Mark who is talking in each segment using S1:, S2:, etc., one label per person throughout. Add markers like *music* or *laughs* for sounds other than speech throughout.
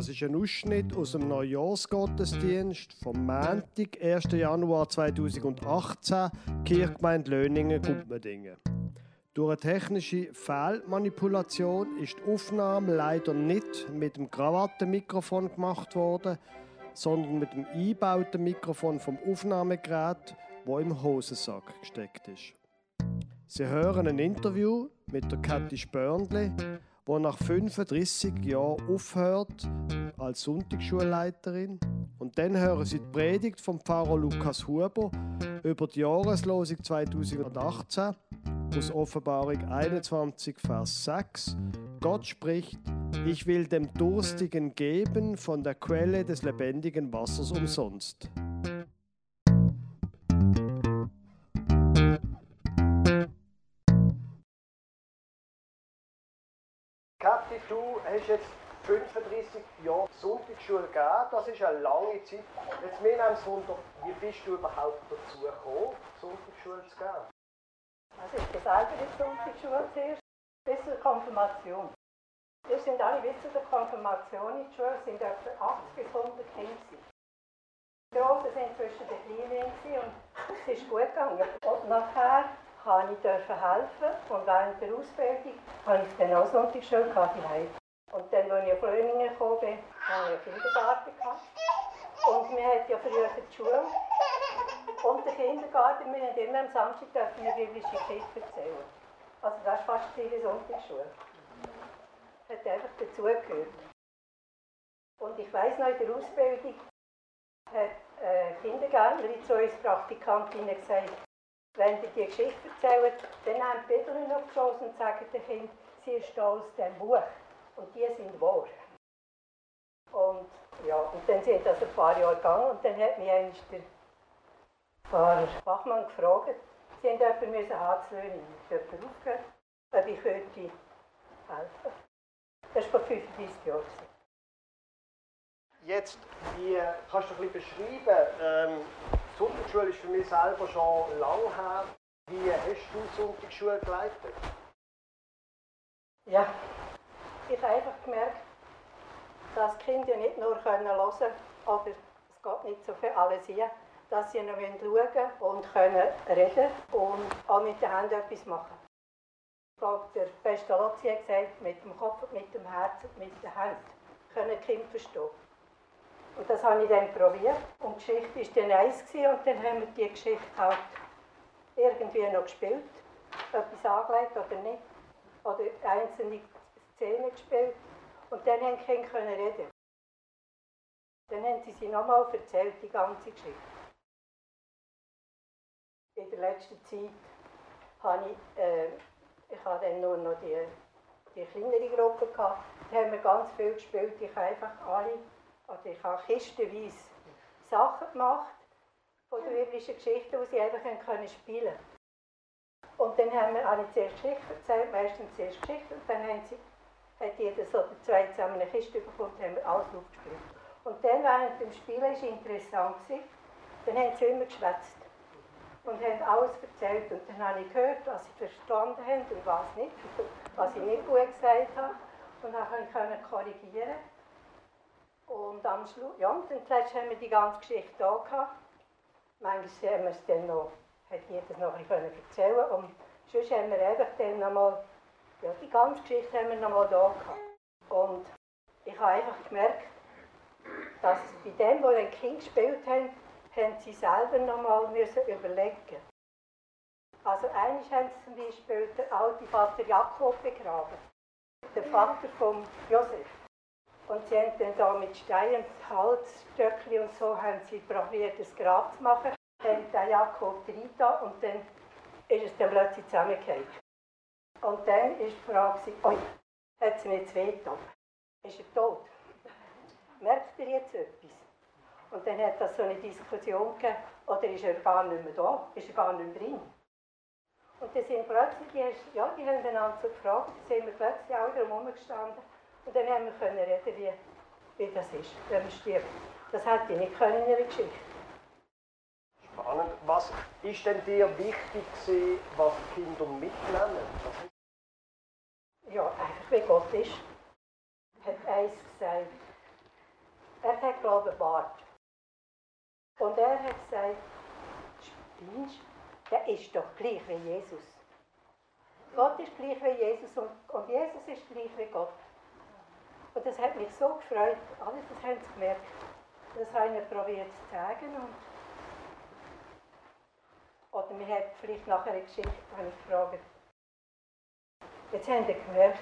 S1: Das ist ein Ausschnitt aus dem Neujahrsgottesdienst vom Montag, 1. Januar 2018, Kirchgemeinde Löningen, Gumpmedingen. Durch eine technische Fehlmanipulation ist die Aufnahme leider nicht mit dem Krawattenmikrofon gemacht worden, sondern mit dem eingebauten Mikrofon vom Aufnahmegerät, wo im Hosensack gesteckt ist. Sie hören ein Interview mit der Kathi Spörndli, die nach 35 Jahren aufhört als Sonntagsschulleiterin. Und dann hören Sie die Predigt vom Pfarrer Lukas Huber über die Jahreslosung 2018 aus Offenbarung 21, Vers 6. Gott spricht, ich will dem Durstigen geben von der Quelle des lebendigen Wassers umsonst. Du hast jetzt 35 Jahre Sonntagsschule gegeben, das ist eine lange Zeit. Jetzt mir es Wunder, wie bist du überhaupt dazu gekommen, Sonntagsschule zu geben?
S2: Also ich bin selber in der Sonntagsschule zuerst, bis zur Konfirmation. Wir sind alle bis zur Konfirmation in der Schule, sind etwa 80 bis 100 Kinder. Die Großen sind zwischen den Kleinen und es ist gut gegangen. Und nachher kann ich helfen und während der Ausbildung habe ich dann auch Sonntagsschule gehabt. Und dann, als ich auf Löningen gekommen bin, habe ich einen Kindergarten gehabt. Und wir hatten ja früher die Schule und den Kindergarten. Wir haben immer am Samstag eine biblische Geschichte erzählen. Also das ist fast ihre Sonntagsschule. Hat einfach dazugehört. Und ich weiss noch, in der Ausbildung hat eine Kindergärtnerin zu uns Praktikantinnen gesagt, wenn ihr die Geschichte erzählt, dann nehmt die auf die Schoß und sagt dem Kind, sie ist aus dem Buch und die sind wahr. Und ja, und dann sind das ein paar Jahre gegangen und dann hat mich eigentlich der Pfarrer Bachmann gefragt, sie haben jemanden müssen Harzlöhnen, ich habe aufgehört, ob ich könnte helfen. Das war vor 35 Jahren.
S1: Jetzt, wie kannst du ein bisschen beschreiben, ähm, Sonntagsschule ist für mich selber schon lange her. Wie hast du Sonntagsschule geleitet?
S2: Ja, ich habe einfach gemerkt, dass die Kinder nicht nur hören können oder es geht nicht so viel alles hier, dass sie noch schauen und können reden und auch mit den Händen etwas machen. Ich glaube, der Pestalozzi hat gesagt, mit dem Kopf, mit dem Herz mit den Händen können die Kinder verstehen. Und das habe ich dann probiert. Und die Geschichte war dann eins und dann haben wir die Geschichte halt irgendwie noch gespielt. Etwas angelegt oder nicht. Oder einzelne Szenen gespielt. Und dann haben die Kinder reden. Dann haben sie sie nochmal erzählt, die ganze Geschichte. In der letzten Zeit habe ich, äh, ich habe dann nur noch die, die kleinere Gruppe gehabt. Da haben wir ganz viel gespielt. Ich habe einfach alle oder ich habe kistenweise Sachen gemacht von der biblischen Geschichte, die sie einfach können spielen Und dann haben wir alle zuerst Geschichten erzählt, meistens zuerst Geschichten, und dann haben sie, hat jeder so zwei zusammen eine Kiste bekommen und haben wir alles aufgespielt. Und dann während dem Spielen war es interessant, dann haben sie immer geschwätzt und haben alles erzählt. Und dann habe ich gehört, was sie verstanden haben und was nicht, was ich nicht gut gesagt habe. Und dann konnte ich korrigieren. Und am Schluss, ja, und dann haben wir die ganze Geschichte da gehabt. Manchmal haben wir es dann noch, hat jeder noch ein bisschen erzählen und sonst haben wir einfach dann nochmal, ja, die ganze Geschichte haben wir nochmal da gehabt. Und ich habe einfach gemerkt, dass bei dem, wo ein Kind gespielt haben, haben sie selber nochmal müssen überlegen. Also eigentlich haben sie zum Beispiel den alten Vater Jakob begraben, der Vater von Josef. Und sie haben dann da mit Steinen, Holzstöckchen und so haben sie probiert, das Grab zu machen. Haben den Jakob rein und dann ist es dann plötzlich zusammengefallen. Und dann ist die Frage, oi, hat sie nicht weh getan? Ist er tot? Merkt ihr jetzt etwas? Und dann hat es so eine Diskussion gegeben, oder ist er gar nicht mehr da? Ist er gar nicht mehr drin? Und dann sind plötzlich, ja, die haben einander so gefragt, sind wir plötzlich alle drum gestanden und dann haben wir können reden, wie, wie das ist, wenn man stirbt. Das hätte ich nicht können in einer Geschichte.
S1: Spannend. Was ist denn dir wichtig gewesen, was die Kinder mitnehmen?
S2: Ja, einfach wie Gott ist. Hat eins gesagt, Er hat, glaube Bart. Und er hat gesagt, spinnst Der ist doch gleich wie Jesus. Gott ist gleich wie Jesus und, und Jesus ist gleich wie Gott. Und das hat mich so gefreut. Alle das haben sie gemerkt. Das habe ich probiert zu sagen. Und oder mir hat vielleicht nachher eine Geschichte ich gefragt. Jetzt haben sie gemerkt,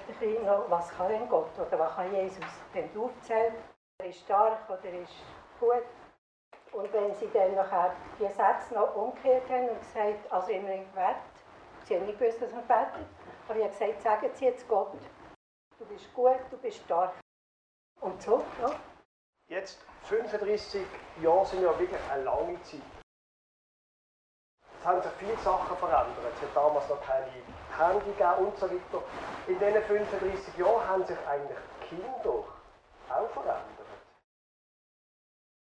S2: was kann denn Gott oder was kann Jesus? Wenn du aufzählt, er ist stark oder er ist gut. Und wenn sie dann nachher die Sätze noch umgekehrt haben und gesagt, also immer im Gebet, sie haben nicht gewusst, dass man betet, aber ich habe gesagt, sagen Sie jetzt Gott, du bist gut, du bist stark. Und so, ja.
S1: Jetzt 35 Jahre sind ja wirklich eine lange Zeit. Es haben sich viele Sachen verändert. Es hat damals noch keine Handy gegeben und so weiter. In diesen 35 Jahren haben sich eigentlich die Kinder auch verändert.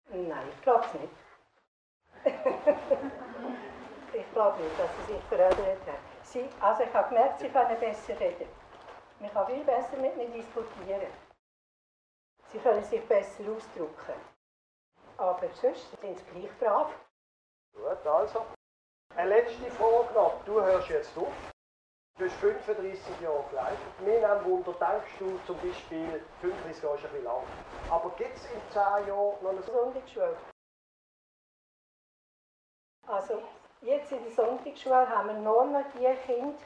S2: Nein, ich glaube es nicht. *laughs* ich glaube nicht, dass sie sich verändert haben. Sie, also ich habe gemerkt, sie können besser reden. Man kann viel besser mit mir diskutieren. Sie können sich besser ausdrücken. Aber sonst sind sie gleich brav.
S1: Gut, also. Eine letzte Frage noch. Du hörst jetzt auf. Du bist 35 Jahre geleitet. Mir nehmen Wunder, denkst du zum Beispiel, 35 Jahre ist ein bisschen lang. Aber gibt es in 10 Jahren noch eine
S2: Sonntagsschule? Also, jetzt in der Sonntagsschule haben wir nur noch die Kinder,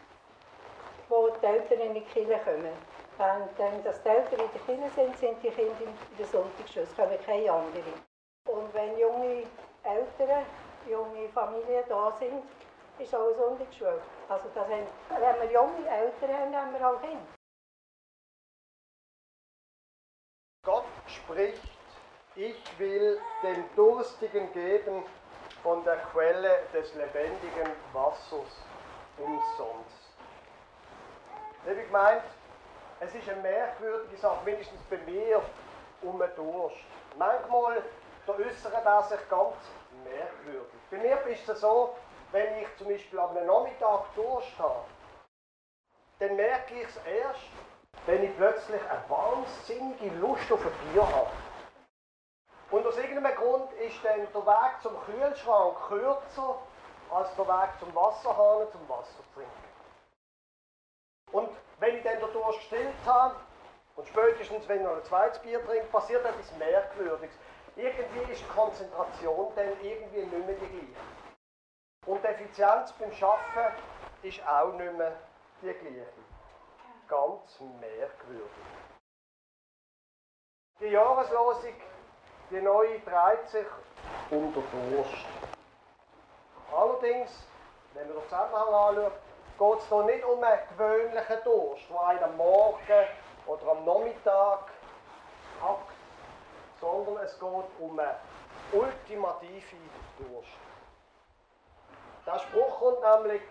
S2: wo die Eltern in die Kirche kommen. Wenn das die Eltern in der Kirche sind, sind die Kinder in der Sonntagsschule. Kommen keine anderen. Und wenn junge Eltern junge Familien da sind, ist auch Sonntagsschule. Also das haben, wenn wir junge Eltern haben, haben wir auch Kinder.
S1: Gott spricht, ich will den Durstigen geben von der Quelle des lebendigen Wassers umsonst. Liebe gemeint, es ist eine merkwürdige Sache, mindestens bei mir, um einen Durst. Manchmal veräußert er sich ganz merkwürdig. Bei mir ist es so, wenn ich zum Beispiel am Nachmittag Durst habe, dann merke ich es erst, wenn ich plötzlich eine wahnsinnige Lust auf ein Bier habe. Und aus irgendeinem Grund ist dann der Weg zum Kühlschrank kürzer als der Weg zum Wasserhahn zum Wasser zu trinken. Und wenn ich dann den Durst gestillt habe, und spätestens wenn ich noch ein zweites Bier trinke, passiert etwas Merkwürdiges irgendwie ist die Konzentration dann irgendwie nicht mehr die gleiche. Und die Effizienz beim Arbeiten ist auch nicht mehr die gleiche. Ganz merkwürdig. Die Jahreslosung, die neue, dreht sich den Durst. Allerdings, wenn man den Zusammenhang anschaut, geht es hier nicht um einen gewöhnlichen Durst, der einen am Morgen oder am Nachmittag hackt sondern es geht um eine ultimative Durst. Der Spruch kommt nämlich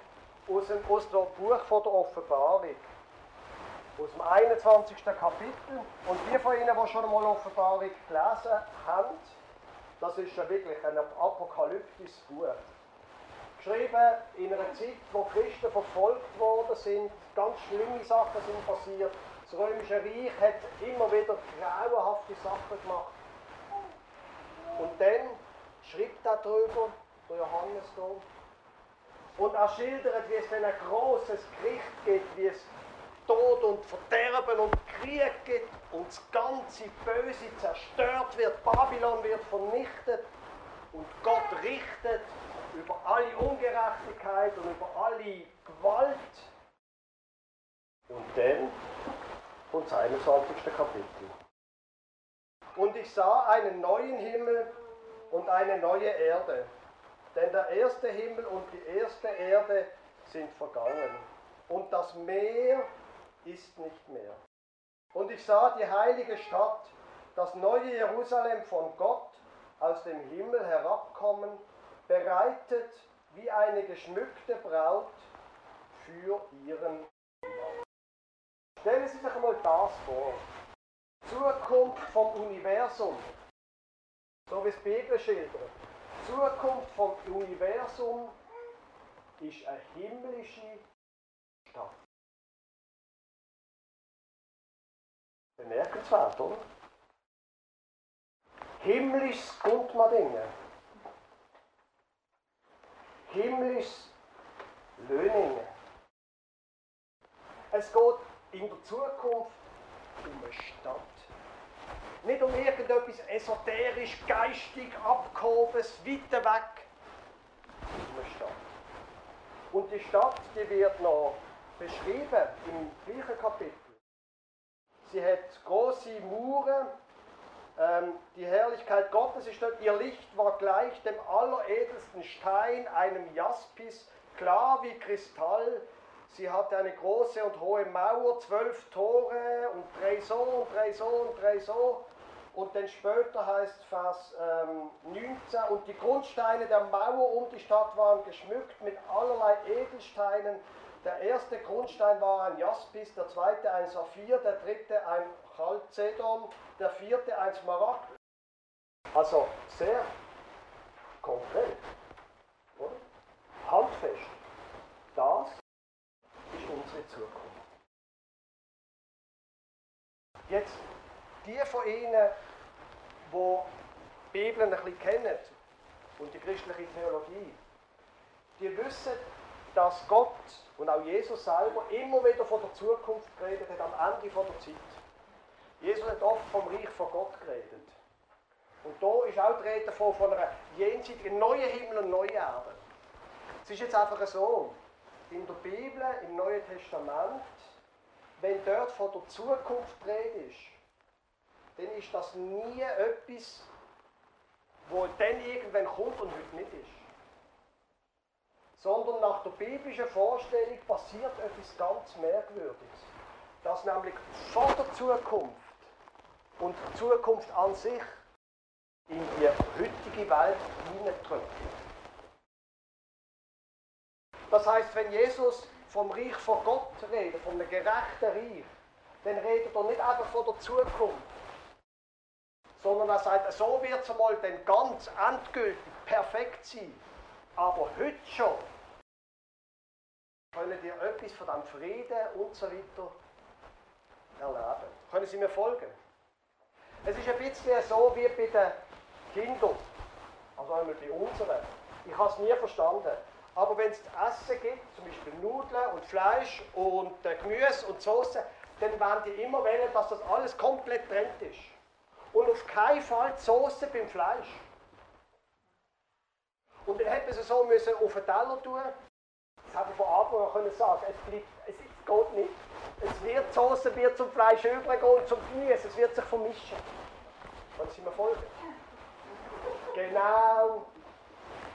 S1: aus dem, aus dem Buch von der Offenbarung, aus dem 21. Kapitel. Und die von Ihnen, die schon einmal Offenbarung gelesen haben, das ist ja wirklich ein apokalyptisches Buch. Geschrieben in einer Zeit, wo Christen verfolgt worden sind, ganz schlimme Sachen sind passiert. Das Römische Reich hat immer wieder grauenhafte Sachen gemacht. Und dann schreibt er darüber, der Johannes hier, und er schildert, wie es dann ein großes Gericht gibt, wie es Tod und Verderben und Krieg gibt und das ganze Böse zerstört wird, Babylon wird vernichtet und Gott richtet über alle Ungerechtigkeit und über alle Gewalt. Und dann kommt das 21. Kapitel. Und ich sah einen neuen Himmel und eine neue Erde. Denn der erste Himmel und die erste Erde sind vergangen. Und das Meer ist nicht mehr. Und ich sah die heilige Stadt, das neue Jerusalem von Gott aus dem Himmel herabkommen, bereitet wie eine geschmückte Braut für ihren Mann. Stellen Sie sich einmal das vor. Zukunft vom Universum, so wie es Bibel schildert. Zukunft vom Universum ist eine himmlische Stadt. Bemerkenswert, oder? Himmlisches kommt man Dinge. Himmlisches Löningen. Es geht in der Zukunft um eine Stadt. Nicht um irgendetwas esoterisch, geistig, abgehobenes, weiter weg. Um eine Stadt. Und die Stadt, die wird noch beschrieben im gleichen Kapitel. Sie hat große Mauern. Ähm, die Herrlichkeit Gottes ist dort. Ihr Licht war gleich dem alleredelsten Stein, einem Jaspis, klar wie Kristall. Sie hatte eine große und hohe Mauer, zwölf Tore und drei so und drei so und drei so. Und dann später heißt Vers ähm, 19, und die Grundsteine der Mauer um die Stadt waren geschmückt mit allerlei Edelsteinen. Der erste Grundstein war ein Jaspis, der zweite ein Saphir, der dritte ein Chalcedon, der vierte ein Smaragd. Also sehr konkret, oder? Handfest. Das ist unsere Zukunft. Jetzt, die von Ihnen, die Bibel ein bisschen kennen und die christliche Theologie, die wissen, dass Gott und auch Jesus selber immer wieder von der Zukunft geredet hat, am Ende von der Zeit. Jesus hat oft vom Reich von Gott geredet. Und da ist auch die Rede von, von einer jenseitigen neuen Himmel und neuen Erde. Es ist jetzt einfach so, in der Bibel, im Neuen Testament, wenn dort von der Zukunft die Rede ist, dann ist das nie etwas, wo dann irgendwann kommt und heute nicht ist. Sondern nach der biblischen Vorstellung passiert etwas ganz Merkwürdiges. Dass nämlich vor der Zukunft und die Zukunft an sich in die heutige Welt hineindrückt. Das heißt, wenn Jesus vom Reich von Gott redet, einem gerechten Reich, dann redet er nicht einfach von der Zukunft, sondern er sagt, so wird es einmal dann ganz endgültig perfekt sein. Aber heute schon können ihr etwas von dem Frieden und so weiter erleben. Können Sie mir folgen? Es ist ein bisschen so wie bei den Kindern, also einmal bei unseren. Ich habe es nie verstanden. Aber wenn es essen gibt, zum Beispiel Nudeln und Fleisch und äh, Gemüse und Soße, dann werden die immer wählen, dass das alles komplett trennt ist. Und auf keinen Fall die Soße beim Fleisch. Und dann hätte man es so müssen auf den Teller tun. Das hätte ich von Anfang an können sagen. Es, bleibt, es geht nicht. Es wird die Soße wird zum Fleisch übergehen und zum Gemüse. Es wird sich vermischen. Wollen Sie mir folgen? Genau.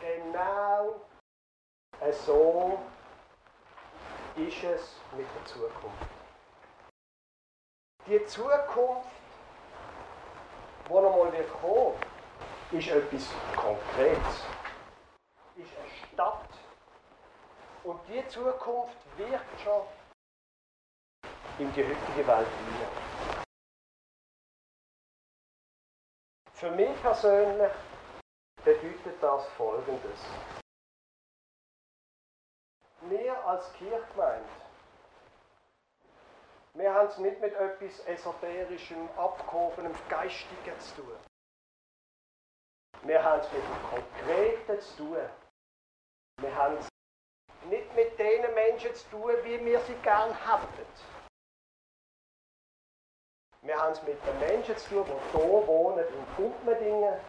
S1: Genau so ist es mit der Zukunft. Die Zukunft, die noch mal wird kommen, ist etwas Konkretes. Ist eine Stadt. Und die Zukunft wirkt schon in die heutige Welt hinein. Für mich persönlich bedeutet das Folgendes wir als Kirchgemeinde, wir haben es nicht mit etwas Esoterischem, Abgehobenem, Geistigem zu tun. Wir haben es mit dem Konkreten zu tun. Wir haben es nicht mit den Menschen zu tun, wie wir sie gern hätten. Wir haben es mit den Menschen zu tun, die hier wohnen, in Gumpmendingen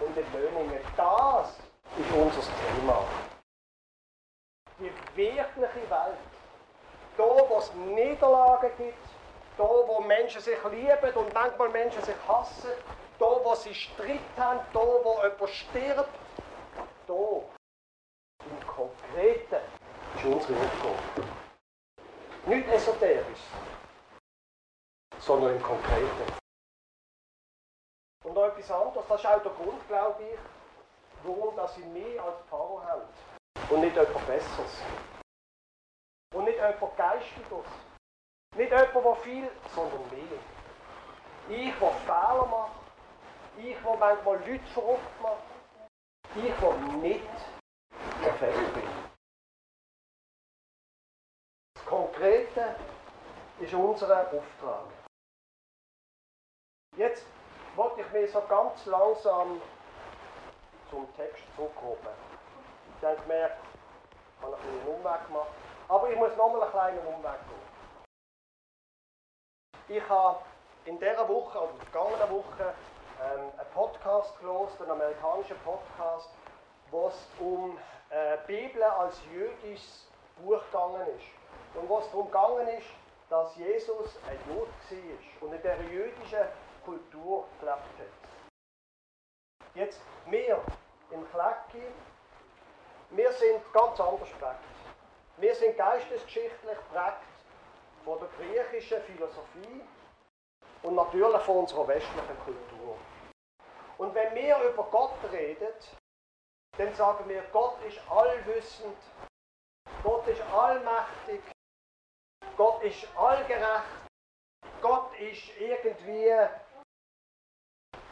S1: und in Löningen. Das ist unser Thema die wirkliche Welt. Da, wo es Niederlagen gibt, da, wo Menschen sich lieben und manchmal Menschen sich hassen, da, wo sie Streit haben, da, wo jemand stirbt, da, im Konkreten, ist unsere Aufgabe. Nicht esoterisch, sondern im Konkreten. Und noch etwas anderes, das ist auch der Grund, glaube ich, warum sie mich als Pfarrer haben. Und nicht etwas Besseres. Und nicht etwas Geistiges. Nicht jemand, der viel, sondern mehr. Ich, der Fehler macht. Ich, der manchmal Leute verrückt macht. Ich, der nicht perfekt bin. Das Konkrete ist unser Auftrag. Jetzt, wollte ich mich so ganz langsam zum Text zurückkommen. Ich habe gemerkt, ich habe einen Umweg gemacht. Aber ich muss nochmal einen kleinen Umweg gehen. Ich habe in dieser Woche, oder in der vergangenen Woche, ähm, einen Podcast gelesen, einen amerikanischen Podcast, wo es um äh, Bibel als jüdisches Buch gegangen ist. Und was darum gegangen ist, dass Jesus ein Jude war und in dieser jüdischen Kultur gelebt hat. Jetzt, wir im Klecki, wir sind ganz anders geprägt. Wir sind geistesgeschichtlich geprägt von der griechischen Philosophie und natürlich von unserer westlichen Kultur. Und wenn wir über Gott reden, dann sagen wir, Gott ist allwissend, Gott ist allmächtig, Gott ist allgerecht, Gott ist irgendwie,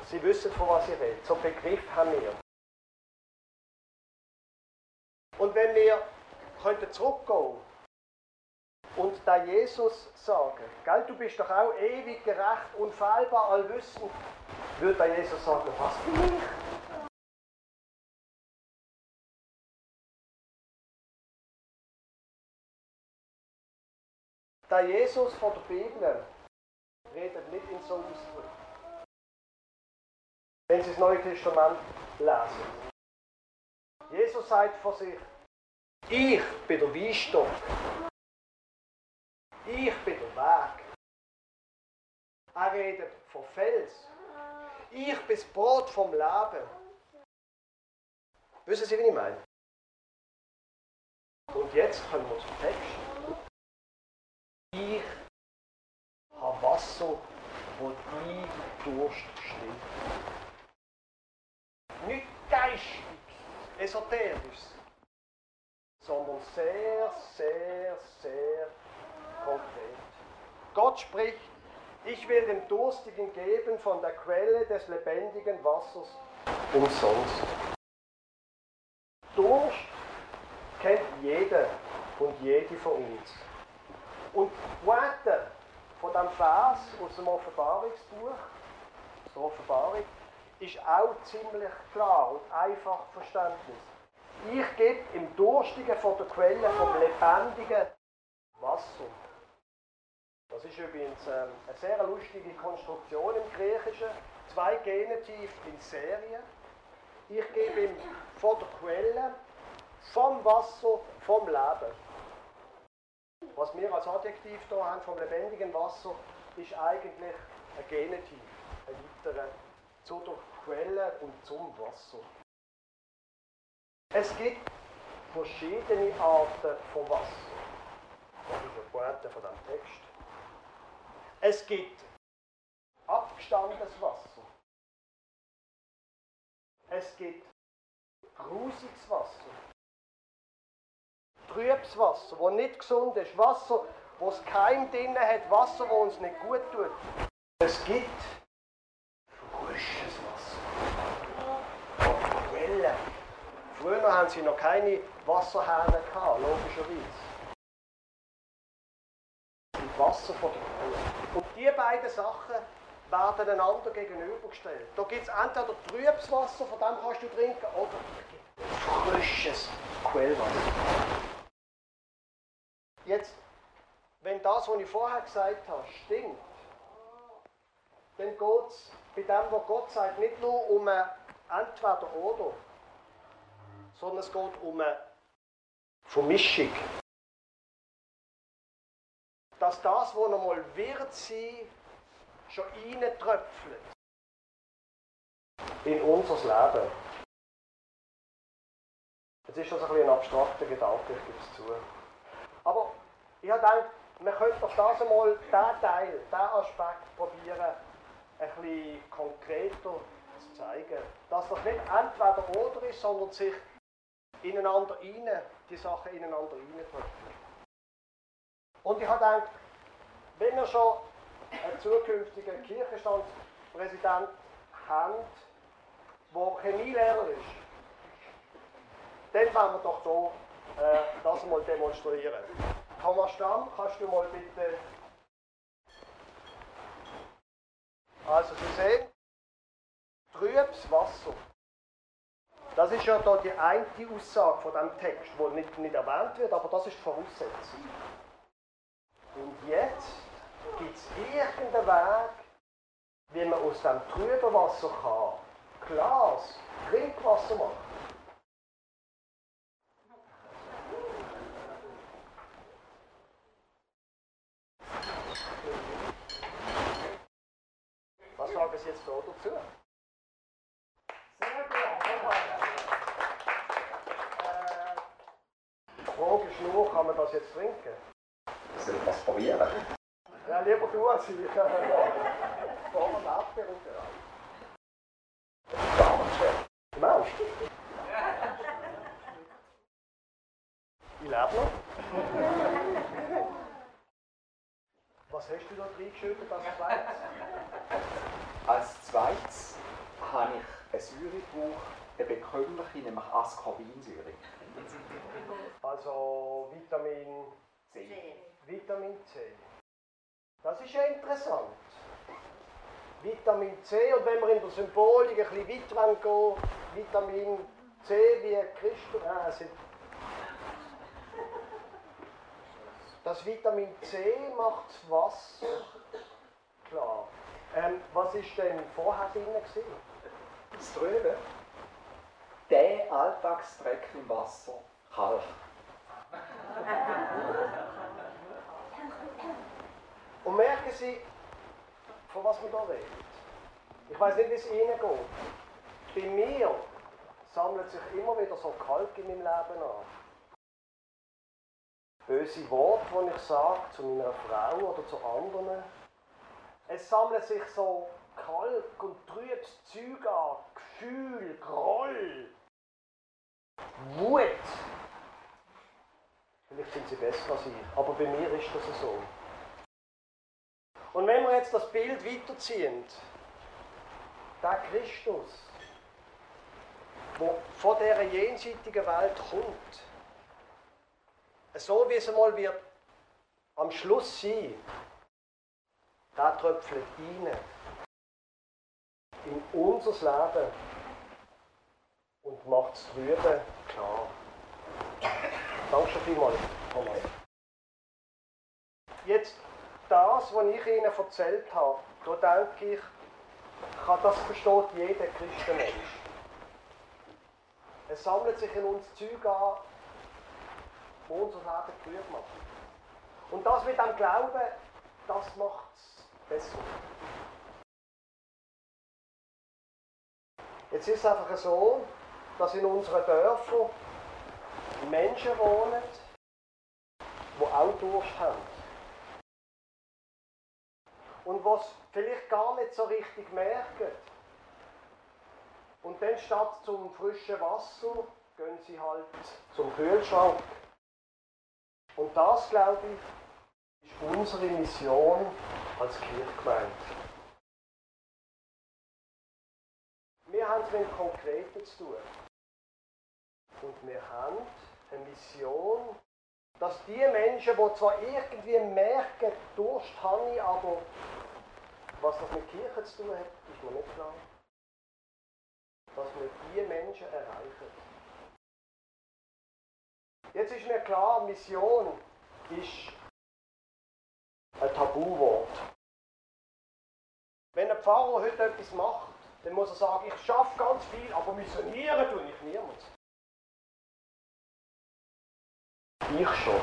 S1: Sie wissen, von was ich rede, so einen Begriff haben wir. Und wenn wir könnten zurückgehen und da Jesus sagen, gell, du bist doch auch ewig gerecht, unfehlbar, allwissend, würde da Jesus sagen, was bin ich? Der Jesus von der Bibel redet nicht in so Ausdrücken. Wenn Sie das Neue Testament lesen. Jesus sagt von sich, ich bin der Weinstock. Ich bin der Weg. Er redet von Fels. Ich bin das Brot vom Leben. Wissen Sie, wie ich meine? Und jetzt kommen wir zum Text. Ich habe Wasser, wo dein Durst stillt. Nicht geistig, esoterisch, sondern sehr, sehr, sehr konkret. Gott spricht, ich will dem Durstigen geben von der Quelle des lebendigen Wassers umsonst. Durst kennt jeder und jede von uns. Und die von diesem Vers aus dem Offenbarungsbuch, aus der Offenbarung, ist auch ziemlich klar und einfach verständlich. Ich gebe im Durstigen von der Quelle vom lebendigen Wasser. Das ist übrigens ähm, eine sehr lustige Konstruktion im Griechischen. Zwei Genitiv in Serie. Ich gebe ihm von der Quelle, vom Wasser, vom Leben. Was wir als Adjektiv hier haben vom lebendigen Wasser, ist eigentlich ein Genitiv, ein weiterer zu der Quelle und zum Wasser. Es gibt verschiedene Arten von Wasser. Das ist eine Pointe von diesem Text. Es gibt abgestandenes Wasser. Es gibt grusiges Wasser. Trübes Wasser, das nicht gesund ist. Wasser, wo es Keim drin hat. Wasser, das uns nicht gut tut. Es gibt frisches Wasser. Von Quellen. Früher haben sie noch keine Wasserhähne gehabt, logischerweise. Und Wasser von der Quelle. Und diese beiden Sachen werden einander gegenübergestellt. Da gibt es entweder trübes Wasser, von dem kannst du trinken, oder frisches Quellwasser. Jetzt, wenn das, was ich vorher gesagt habe, stimmt, dann geht es bei dem, was Gott sagt, nicht nur um ein Entweder-Oder, sondern es geht um eine Vermischung. Dass das, was noch mal wird sein, schon reintröpfelt in unser Leben. Jetzt ist das ein, bisschen ein abstrakter Gedanke, ich gebe es zu. Aber ich habe gedacht, wir könnten doch das einmal, diesen Teil, diesen Aspekt probieren, ein bisschen konkreter zu zeigen. Dass das nicht entweder oder ist, sondern sich ineinander rein, die Sachen ineinander reindrücken. Und ich habe gedacht, wenn wir schon einen zukünftigen Kirchenstandspräsident haben, der Chemielehrer ist, dann wollen wir doch hier äh, das mal demonstrieren. Thomas Stamm, kannst du mal bitte. Also, Sie sehen, trübes Wasser. Das ist ja da die eine Aussage von diesem Text, die nicht, nicht erwähnt wird, aber das ist die Voraussetzung. Und jetzt gibt es irgendeinen Weg, wie man aus dem trüben Wasser kann Glas, Trinkwasser machen. Was sagen Sie jetzt da dazu? Sehr gut. Äh, die Frage ist nur, kann man das jetzt trinken?
S3: Soll ich das probieren?
S1: Ja, lieber du als ich. Vor dem Abberufen.
S3: Gar nicht schlecht.
S1: Du meinst? Ich lebe noch. Was hast du da reingeschüttet als zweites?
S3: Als zweites habe ich eine Säure gebraucht, eine bekömmliche, nämlich Ascorbinsäure.
S1: Also Vitamin,
S3: C.
S1: Vitamin C. Das ist ja interessant. Vitamin C, und wenn wir in der Symbolik ein bisschen weiter gehen, Vitamin C wie Christus. Ah, sind das Vitamin C macht das Wasser klar. Ähm, was ist denn vorher drin? Gewesen?
S3: Das Trübe. Der Alltagsdreck im Wasser. Kalk.
S1: Und merken Sie, von was wir hier reden. Ich weiß nicht, wie es Ihnen geht. Bei mir sammelt sich immer wieder so Kalk in meinem Leben an. Böse Worte, die ich sage zu meiner Frau oder zu anderen. Es sammelt sich so Kalk und trübes Zeug an, Gefühl, Groll, Wut. Vielleicht sind sie besser als ich, aber bei mir ist das so. Und wenn wir jetzt das Bild weiterziehen, der Christus, der von dieser jenseitigen Welt kommt, so wie es einmal wird am Schluss sein, der tröpfelt rein in unser Leben und macht es drüben klar. Danke schon vielmals. Jetzt das, was ich Ihnen erzählt habe, da denke ich, kann das versteht jeder Christenmensch. Es sammelt sich in uns Zeug an, wo unser Leben trüb macht. Und das mit dem Glauben, das macht es besser. Jetzt ist es einfach so, dass in unseren Dörfern Menschen wohnen, die auch Durst haben. Und was vielleicht gar nicht so richtig merken. Und dann statt zum frischen Wasser gehen sie halt zum Kühlschrank. Und das, glaube ich, ist unsere Mission als Kirchgemeinde. Wir haben es mit Konkreten zu tun. Und wir haben eine Mission, dass die Menschen, die zwar irgendwie merken, Durst habe ich, aber was das mit Kirche zu tun hat, ist mir nicht klar. Dass wir diese Menschen erreichen. Jetzt ist mir klar, Mission ist ein Tabuwort. Wenn ein Pfarrer heute etwas macht, dann muss er sagen, ich schaffe ganz viel, aber missionieren tue ich niemand. Ich schon.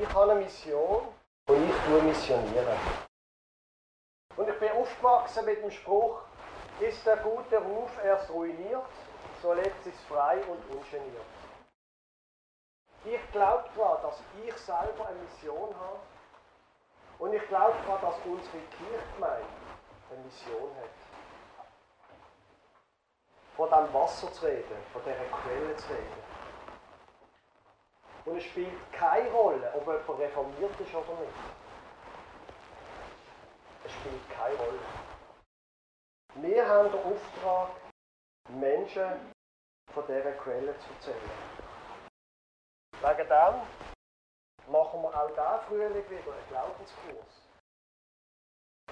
S1: Ich habe eine Mission und ich tue missionieren. Und ich bin aufgewachsen mit dem Spruch, ist der gute Ruf erst ruiniert, so lebt sich's frei und ungeniert. Ich glaube daran, dass ich selber eine Mission habe und ich glaube daran, dass unsere Kirchgemeinde eine Mission hat. Von diesem Wasser zu reden, von dieser Quelle zu reden. Und es spielt keine Rolle, ob jemand reformiert ist oder nicht. Es spielt keine Rolle. Wir haben den Auftrag, Menschen von dieser Quelle zu erzählen. Wegen dem machen wir auch diesen Frühling wieder einen Glaubenskurs.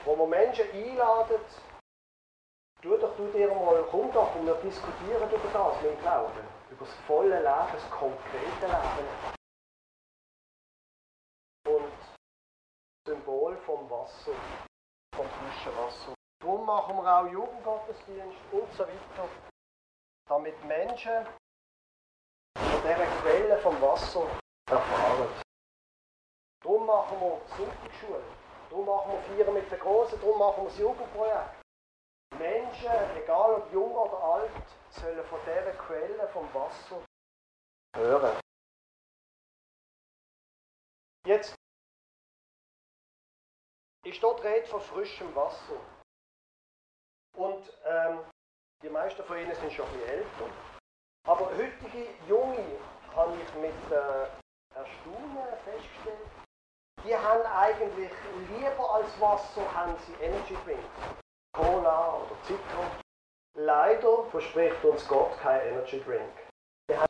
S1: wo wir Menschen einladen, tu doch du dir mal, komm doch und wir diskutieren über das mit dem Glauben, über das volle Leben, das konkrete Leben. Und Symbol vom Wasser, vom frischen Wasser. Darum machen wir auch Jugendgottesdienst und so weiter, damit Menschen von dieser Quelle vom Wasser erfahren. Darum machen wir Sonntagsschule, darum machen wir Vieren mit den Großen, darum machen wir das Jugendprojekt. Menschen, egal ob jung oder alt, sollen von dieser Quelle vom Wasser hören. Jetzt ist dort Rede von frischem Wasser. Und ähm, die meisten von ihnen sind schon bisschen älter. Aber heutige Junge habe ich mit äh, Erstaunen festgestellt, die haben eigentlich lieber als Wasser haben sie Energy Drinks. Cola oder Zitron. Leider verspricht uns Gott kein Energy Drink,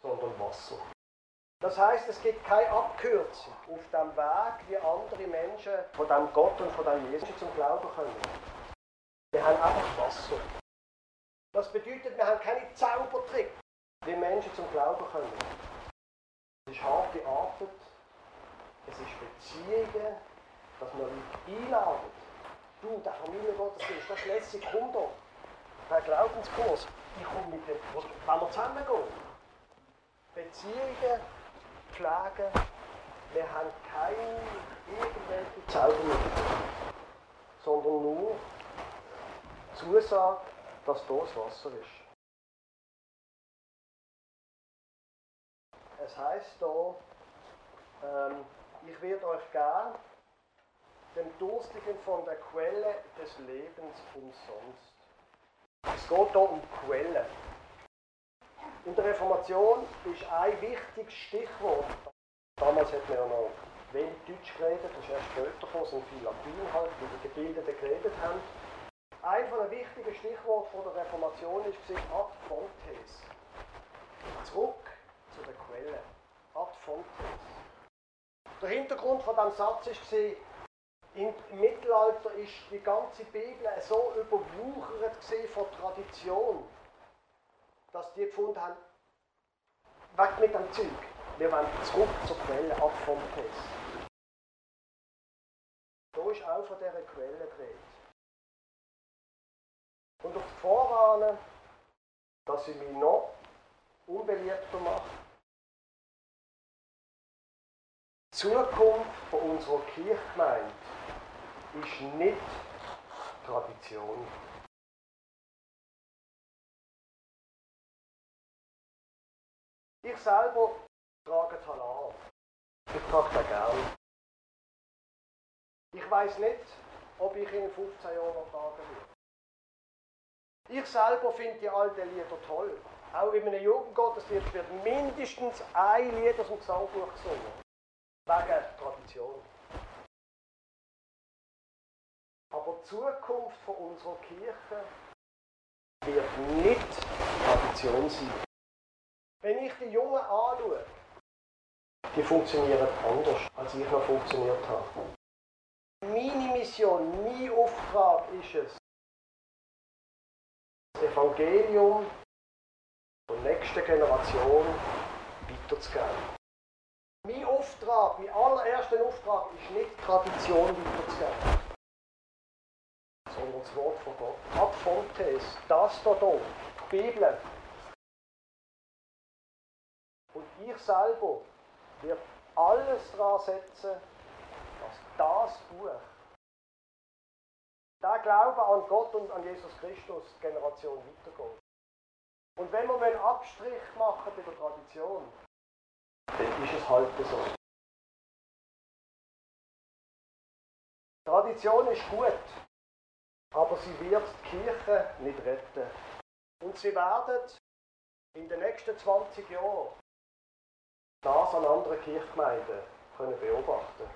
S1: sondern Wasser. Das heißt, es gibt keine Abkürzung auf dem Weg, wie andere Menschen von dem Gott und von dem Jesus zum Glauben kommen. Wir haben einfach Wasser. Das bedeutet, wir haben keine Zaubertrick, wie Menschen zum Glauben kommen. Es ist harte Arbeit, es ist Beziehungen, dass man Leute einladen. Du, der Familiengottesdienst, das ist lässig, komm doch. Der Glaubenskurs, ich komme mit dem, wenn wir zusammengehen. Beziehungen, pflegen, wir haben keine irgendwelche Zaubermittel, sondern nur Zusage, dass das Wasser ist. Es heißt hier, ähm, ich werde euch gern den Durstigen von der Quelle des Lebens umsonst. Es geht hier um Quelle. In der Reformation ist ein wichtiges Stichwort. Damals hat man ja noch wenig Deutsch geredet, das ist erst später gekommen, sind viele Latin halt, wie die Gebildeten geredet haben. Ein von den wichtigen Stichworten der Reformation ist ad fontes. Zurück zu der Quelle. Ad fontes. Der Hintergrund von diesem Satz war, im Mittelalter ist die ganze Bibel so überwuchert von Tradition, dass die gefunden haben, weg mit dem Zeug. Wir wollen zurück zur Quelle, ab vom Test. Da ist auch von dieser Quelle geredet. Und auf die Vorwarnen, dass ich mich noch unbeliebter mache. Die Zukunft von unserer Kirchgemeinde ist nicht Tradition. Ich selber trage Talar. Ich trage den gern. Ich weiß nicht, ob ich in 15 Jahren noch tragen werde. Ich selber finde die alten Lieder toll. Auch in einem Jugendgottesdienst wird mindestens ein Lied aus dem Gesangbuch gesungen. Wegen Tradition. Aber die Zukunft von unserer Kirche wird nicht Tradition sein. Wenn ich die Jungen anschaue, die funktionieren anders, als ich noch funktioniert habe. Meine Mission, mein Auftrag ist es, das Evangelium der nächsten Generation weiterzugeben. Mein Auftrag, mein allererster Auftrag ist nicht Tradition weiterzugeben sondern das Wort von Gott. Ad fontes, das da hier, die Bibel. Und ich selber werde alles daran setzen, dass das Buch, der Glaube an Gott und an Jesus Christus Generation weitergeht. Und wenn wir einen Abstrich machen bei der Tradition, dann ist es halt so. Tradition ist gut, aber sie wird die Kirche nicht retten. Und sie werden in den nächsten 20 Jahren das an anderen Kirchgemeinden können beobachten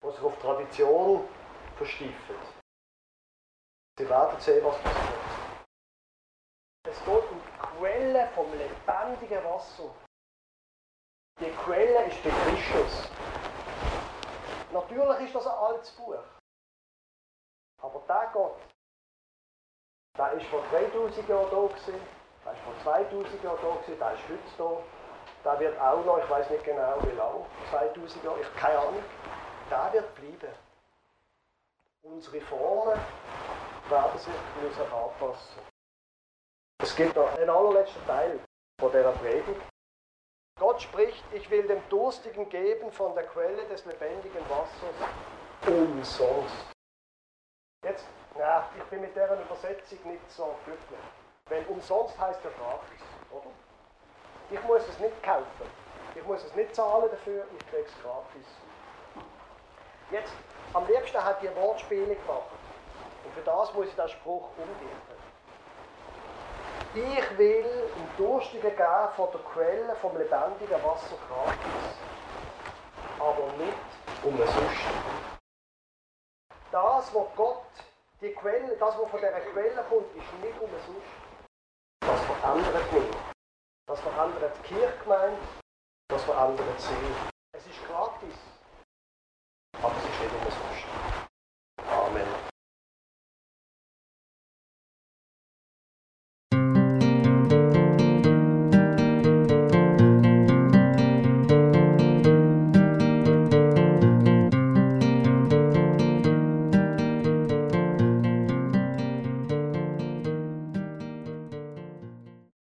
S1: wo sich auf Tradition verstiefelt. Sie werden sehen, was passiert. Es geht um die Quelle vom lebendigen Wasser. Die Quelle ist der Christus. Natürlich ist das ein altes Buch. Der Gott, der ist vor 3000 Jahren da gewesen, der ist vor 2000 Jahren da gewesen, der ist heute da, der wird auch noch, ich weiß nicht genau wie lange, 2000 Jahre, ich keine Ahnung, der wird bleiben. Unsere Formen werden sich müssen anpassen. Es gibt noch einen allerletzten Teil von dieser Predigt. Gott spricht, ich will dem Durstigen geben von der Quelle des lebendigen Wassers umsonst. Jetzt, ja, ich bin mit deren Übersetzung nicht so glücklich. Weil umsonst heißt ja gratis, oder? Ich muss es nicht kaufen. Ich muss es nicht zahlen dafür, ich kriege es gratis. Jetzt, am liebsten hat die Wortspiele gemacht. Und für das muss ich den Spruch umdichten. Ich will im Durstigen geben von der Quelle vom lebendigen Wasser gratis. Aber nicht umsonst. Das, was Gott, die Quelle, das, was von dieser Quelle kommt, ist nicht umsonst. Das verändert mich. Das verändert die Kirchgemeinde. Das verändert sie.